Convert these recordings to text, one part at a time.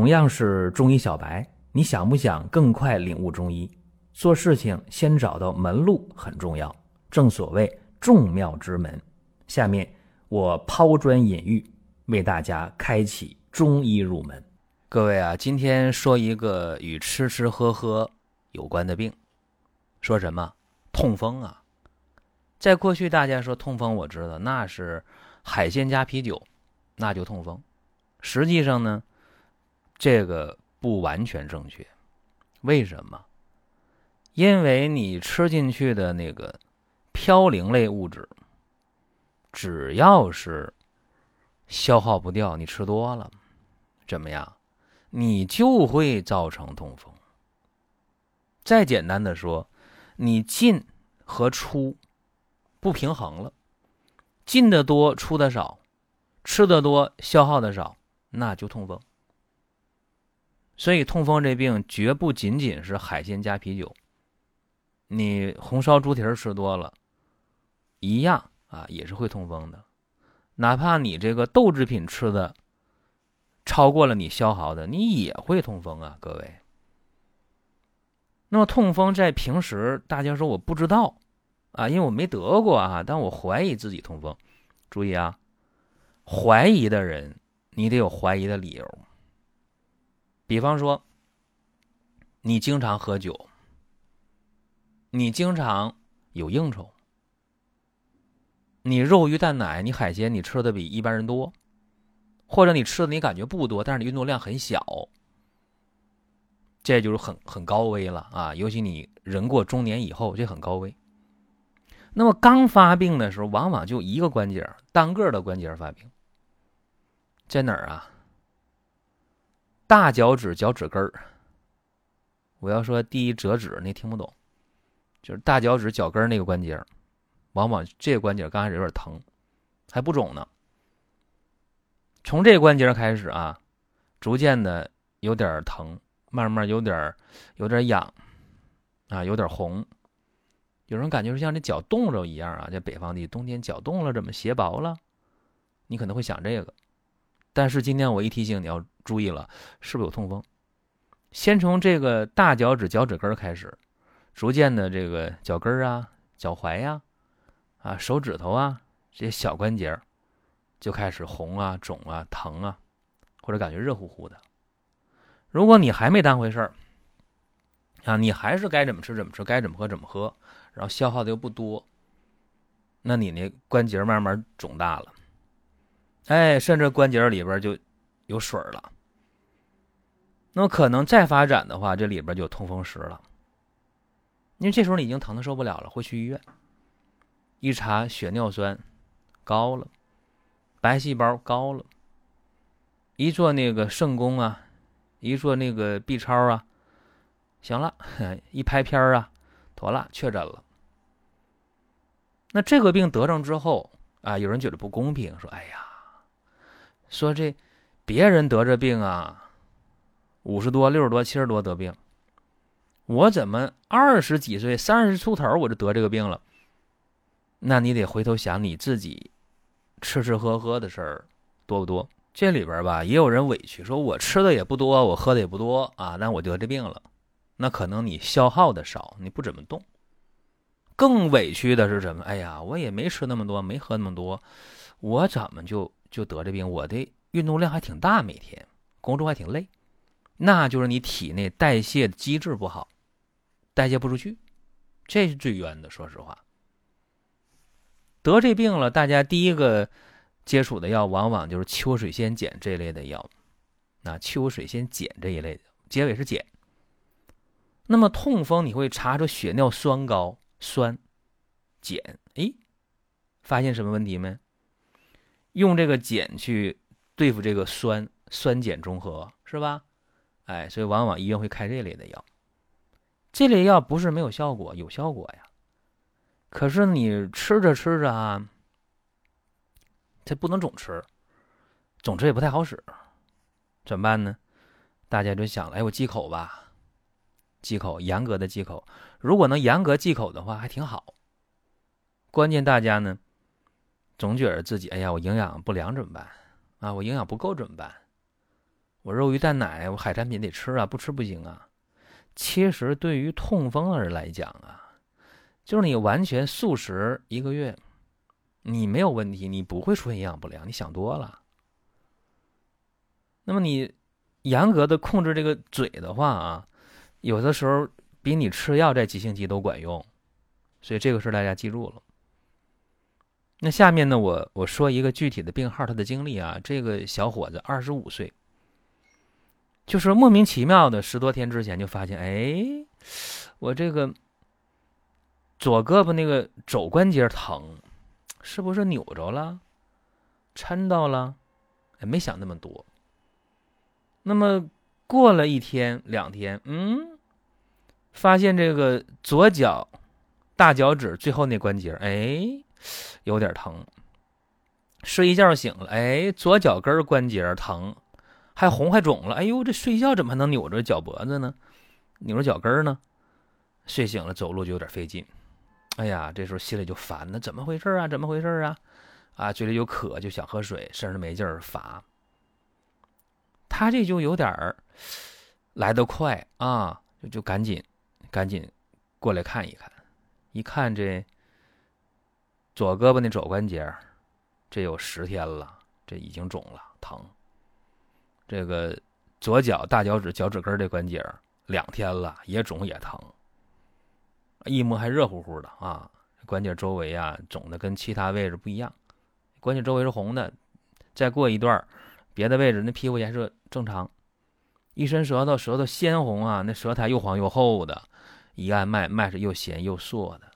同样是中医小白，你想不想更快领悟中医？做事情先找到门路很重要，正所谓众妙之门。下面我抛砖引玉，为大家开启中医入门。各位啊，今天说一个与吃吃喝喝有关的病，说什么痛风啊？在过去大家说痛风，我知道那是海鲜加啤酒，那就痛风。实际上呢？这个不完全正确，为什么？因为你吃进去的那个嘌呤类物质，只要是消耗不掉，你吃多了，怎么样？你就会造成痛风。再简单的说，你进和出不平衡了，进的多，出的少，吃的多，消耗的少，那就痛风。所以，痛风这病绝不仅仅是海鲜加啤酒，你红烧猪蹄儿吃多了，一样啊，也是会痛风的。哪怕你这个豆制品吃的超过了你消耗的，你也会痛风啊，各位。那么，痛风在平时大家说我不知道啊，因为我没得过啊，但我怀疑自己痛风。注意啊，怀疑的人，你得有怀疑的理由。比方说，你经常喝酒，你经常有应酬，你肉鱼蛋奶，你海鲜你吃的比一般人多，或者你吃的你感觉不多，但是你运动量很小，这就是很很高危了啊！尤其你人过中年以后，这很高危。那么刚发病的时候，往往就一个关节单个的关节发病，在哪儿啊？大脚趾脚趾根儿，我要说第一折指，你听不懂，就是大脚趾脚跟那个关节，往往这个关节刚开始有点疼，还不肿呢。从这关节开始啊，逐渐的有点疼，慢慢有点有点痒，啊，有点红，有人感觉是像这脚冻着一样啊，在北方地冬天脚冻了，怎么鞋薄了？你可能会想这个。但是今天我一提醒你要注意了，是不是有痛风？先从这个大脚趾脚趾根开始，逐渐的这个脚跟啊、脚踝呀、啊手指头啊这些小关节就开始红啊、肿啊、疼啊，或者感觉热乎乎的。如果你还没当回事儿啊，你还是该怎么吃怎么吃，该怎么喝怎么喝，然后消耗的又不多，那你那关节慢慢肿大了。哎，甚至关节里边就有水了。那么可能再发展的话，这里边就有痛风石了。因为这时候你已经疼的受不了了，会去医院。一查血尿酸高了，白细胞高了。一做那个肾功啊，一做那个 B 超啊，行了，一拍片啊，妥了，确诊了。那这个病得上之后啊，有人觉得不公平，说：“哎呀。”说这别人得这病啊，五十多、六十多、七十多得病，我怎么二十几岁、三十出头我就得这个病了？那你得回头想你自己吃吃喝喝的事儿多不多？这里边吧，也有人委屈，说我吃的也不多，我喝的也不多啊，那我得这病了。那可能你消耗的少，你不怎么动。更委屈的是什么？哎呀，我也没吃那么多，没喝那么多，我怎么就？就得这病，我的运动量还挺大，每天工作还挺累，那就是你体内代谢机制不好，代谢不出去，这是最冤的。说实话，得这病了，大家第一个接触的药往往就是秋水仙碱这一类的药，那秋水仙碱这一类的结尾是碱。那么痛风你会查出血尿酸高，酸碱，哎，发现什么问题没？用这个碱去对付这个酸酸碱中和是吧？哎，所以往往医院会开这类的药。这类药不是没有效果，有效果呀。可是你吃着吃着啊，这不能总吃，总吃也不太好使，怎么办呢？大家就想了，哎，我忌口吧，忌口，严格的忌口。如果能严格忌口的话，还挺好。关键大家呢？总觉得自己，哎呀，我营养不良怎么办？啊，我营养不够怎么办？我肉鱼蛋奶，我海产品得吃啊，不吃不行啊。其实对于痛风的人来讲啊，就是你完全素食一个月，你没有问题，你不会出现营养不良。你想多了。那么你严格的控制这个嘴的话啊，有的时候比你吃药在急性期都管用。所以这个事大家记住了。那下面呢，我我说一个具体的病号，他的经历啊，这个小伙子二十五岁。就是莫名其妙的，十多天之前就发现，哎，我这个左胳膊那个肘关节疼，是不是扭着了、抻到了？哎，没想那么多。那么过了一天、两天，嗯，发现这个左脚大脚趾最后那关节，哎，有点疼。睡一觉醒了，哎，左脚跟关节疼。还红还肿了，哎呦，这睡觉怎么还能扭着脚脖子呢？扭着脚跟呢？睡醒了走路就有点费劲。哎呀，这时候心里就烦，那怎么回事啊？怎么回事啊？啊，嘴里有渴就想喝水，身上没劲儿乏。他这就有点儿来得快啊，就就赶紧赶紧过来看一看。一看这左胳膊那肘关节，这有十天了，这已经肿了，疼。这个左脚大脚趾脚趾根这关节两天了，也肿也疼，一摸还热乎乎的啊！关节周围啊肿的跟其他位置不一样，关节周围是红的，再过一段别的位置那皮肤颜色正常，一伸舌头，舌头鲜红啊，那舌苔又黄又厚的，一按脉脉是又咸又涩的。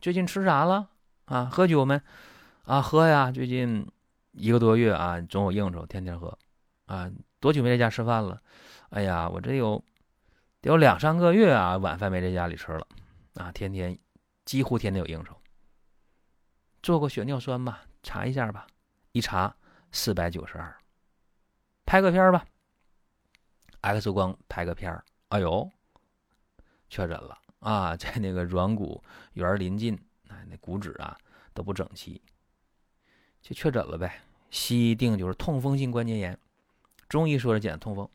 最近吃啥了啊？喝酒没？啊，喝呀！最近一个多月啊，总有应酬，天天喝。啊，多久没在家吃饭了？哎呀，我这有有两三个月啊，晚饭没在家里吃了啊，天天几乎天天有应酬。做过血尿酸吧？查一下吧。一查四百九十二，拍个片吧。X 光拍个片儿，哎呦，确诊了啊，在那个软骨缘临近，那骨质啊都不整齐，就确诊了呗。西医定就是痛风性关节炎。中医说是讲痛风，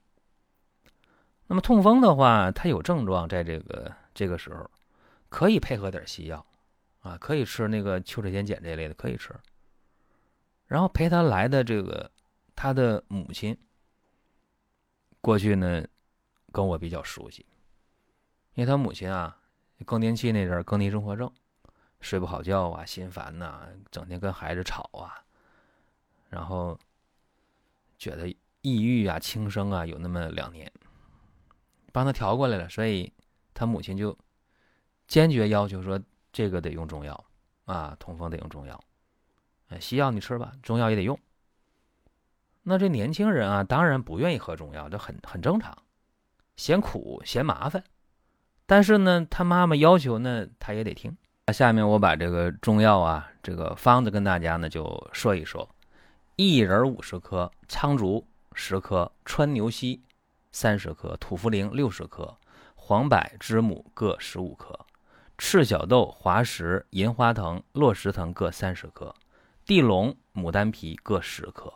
那么痛风的话，它有症状，在这个这个时候，可以配合点西药，啊，可以吃那个秋水仙碱这类的，可以吃。然后陪他来的这个他的母亲，过去呢跟我比较熟悉，因为他母亲啊更年期那阵更年综合症，睡不好觉啊，心烦呐，整天跟孩子吵啊，然后觉得。抑郁啊，轻生啊，有那么两年，帮他调过来了，所以他母亲就坚决要求说，这个得用中药啊，痛风得用中药，西药你吃吧，中药也得用。那这年轻人啊，当然不愿意喝中药，这很很正常，嫌苦嫌麻烦，但是呢，他妈妈要求呢，他也得听。那下面我把这个中药啊，这个方子跟大家呢就说一说，薏仁五十克，苍术。十克川牛膝，三十克土茯苓六十克，黄柏、知母各十五克，赤小豆、滑石、银花藤、落石藤各三十克，地龙、牡丹皮各十克。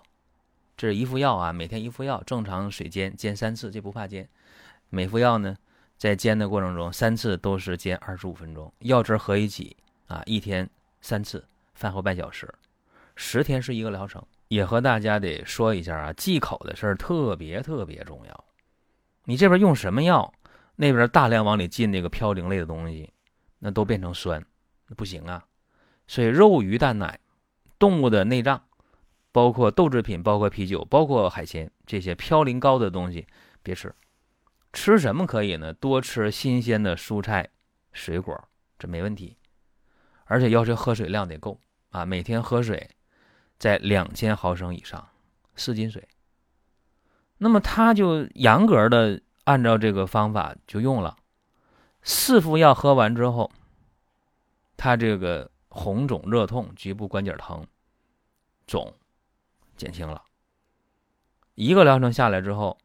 这是一副药啊，每天一副药，正常水煎煎三次，这不怕煎。每副药呢，在煎的过程中，三次都是煎二十五分钟，药汁合一起啊，一天三次，饭后半小时，十天是一个疗程。也和大家得说一下啊，忌口的事儿特别特别重要。你这边用什么药，那边大量往里进那个嘌呤类的东西，那都变成酸，那不行啊。所以肉、鱼、蛋、奶、动物的内脏，包括豆制品、包括啤酒、包括海鲜这些嘌呤高的东西，别吃。吃什么可以呢？多吃新鲜的蔬菜、水果，这没问题。而且要求喝水量得够啊，每天喝水。在两千毫升以上，四斤水。那么他就严格的按照这个方法就用了，四副药喝完之后，他这个红肿热痛、局部关节疼、肿减轻了。一个疗程下来之后，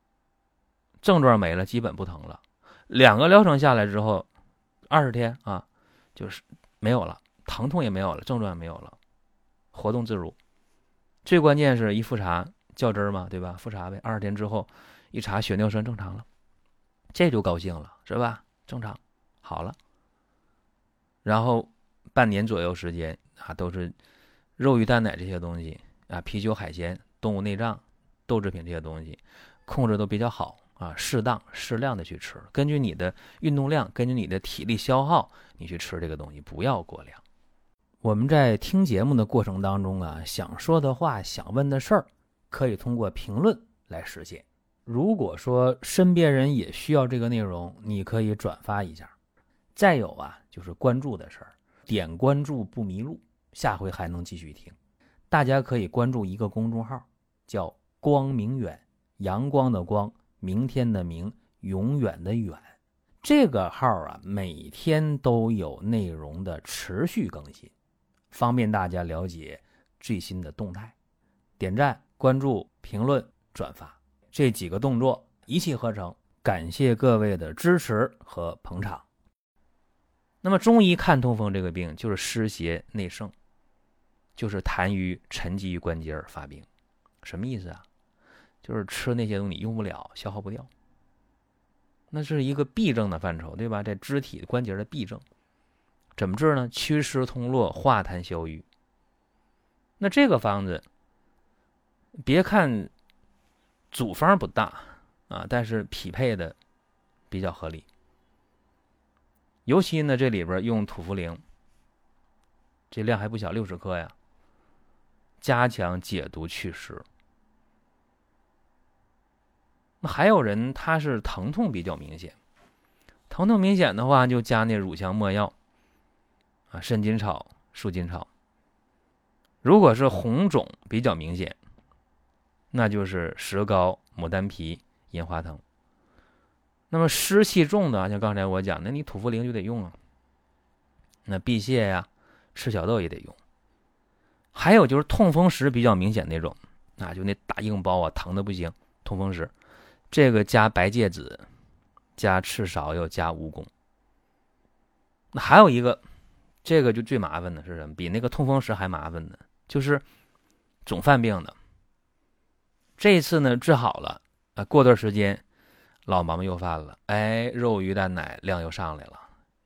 症状没了，基本不疼了。两个疗程下来之后，二十天啊，就是没有了，疼痛也没有了，症状也没有了，活动自如。最关键是一复查，较真儿嘛，对吧？复查呗，二十天之后一查血尿酸正常了，这就高兴了，是吧？正常好了。然后半年左右时间啊，都是肉鱼蛋奶这些东西啊，啤酒海鲜、动物内脏、豆制品这些东西控制都比较好啊，适当适量的去吃，根据你的运动量，根据你的体力消耗，你去吃这个东西，不要过量。我们在听节目的过程当中啊，想说的话、想问的事儿，可以通过评论来实现。如果说身边人也需要这个内容，你可以转发一下。再有啊，就是关注的事儿，点关注不迷路，下回还能继续听。大家可以关注一个公众号，叫“光明远”，阳光的光，明天的明，永远的远。这个号啊，每天都有内容的持续更新。方便大家了解最新的动态，点赞、关注、评论、转发这几个动作一气呵成。感谢各位的支持和捧场。那么中医看痛风这个病就是湿邪内盛，就是痰瘀沉积于关节而发病。什么意思啊？就是吃那些东西用不了，消耗不掉。那是一个痹症的范畴，对吧？在肢体关节的痹症。怎么治呢？祛湿通络，化痰消瘀。那这个方子，别看组方不大啊，但是匹配的比较合理。尤其呢，这里边用土茯苓，这量还不小，六十克呀，加强解毒祛湿。那还有人他是疼痛比较明显，疼痛明显的话，就加那乳香没药。啊，肾金草、树金草。如果是红肿比较明显，那就是石膏、牡丹皮、银花藤。那么湿气重的，像刚才我讲，那你土茯苓就得用啊。那辟泻呀，赤小豆也得用。还有就是痛风石比较明显那种，那就那大硬包啊，疼的不行。痛风石，这个加白芥子，加赤芍又，加蜈蚣。那还有一个。这个就最麻烦的是什么？比那个痛风石还麻烦的，就是总犯病的。这一次呢治好了，啊，过段时间老毛病又犯了，哎，肉鱼蛋奶量又上来了，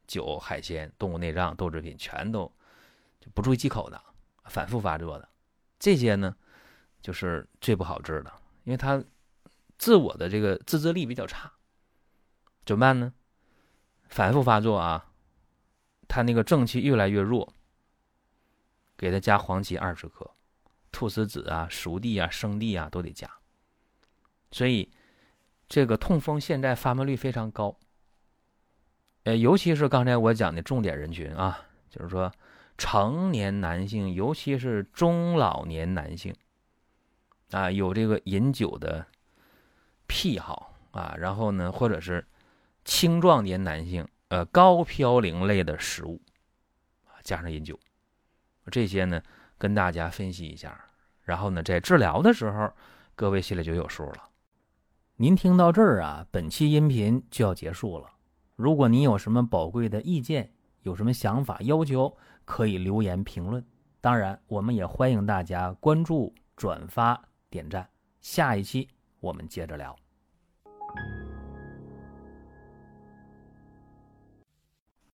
酒海鲜、动物内脏、豆制品全都就不注意忌口的，反复发作的，这些呢就是最不好治的，因为他自我的这个自制力比较差，怎么办呢？反复发作啊。他那个正气越来越弱，给他加黄芪二十克，菟丝子啊、熟地啊、生地啊都得加。所以，这个痛风现在发病率非常高。呃，尤其是刚才我讲的重点人群啊，就是说成年男性，尤其是中老年男性，啊，有这个饮酒的癖好啊，然后呢，或者是青壮年男性。呃，高嘌呤类的食物，加上饮酒，这些呢，跟大家分析一下。然后呢，在治疗的时候，各位心里就有数了。您听到这儿啊，本期音频就要结束了。如果您有什么宝贵的意见，有什么想法、要求，可以留言评论。当然，我们也欢迎大家关注、转发、点赞。下一期我们接着聊。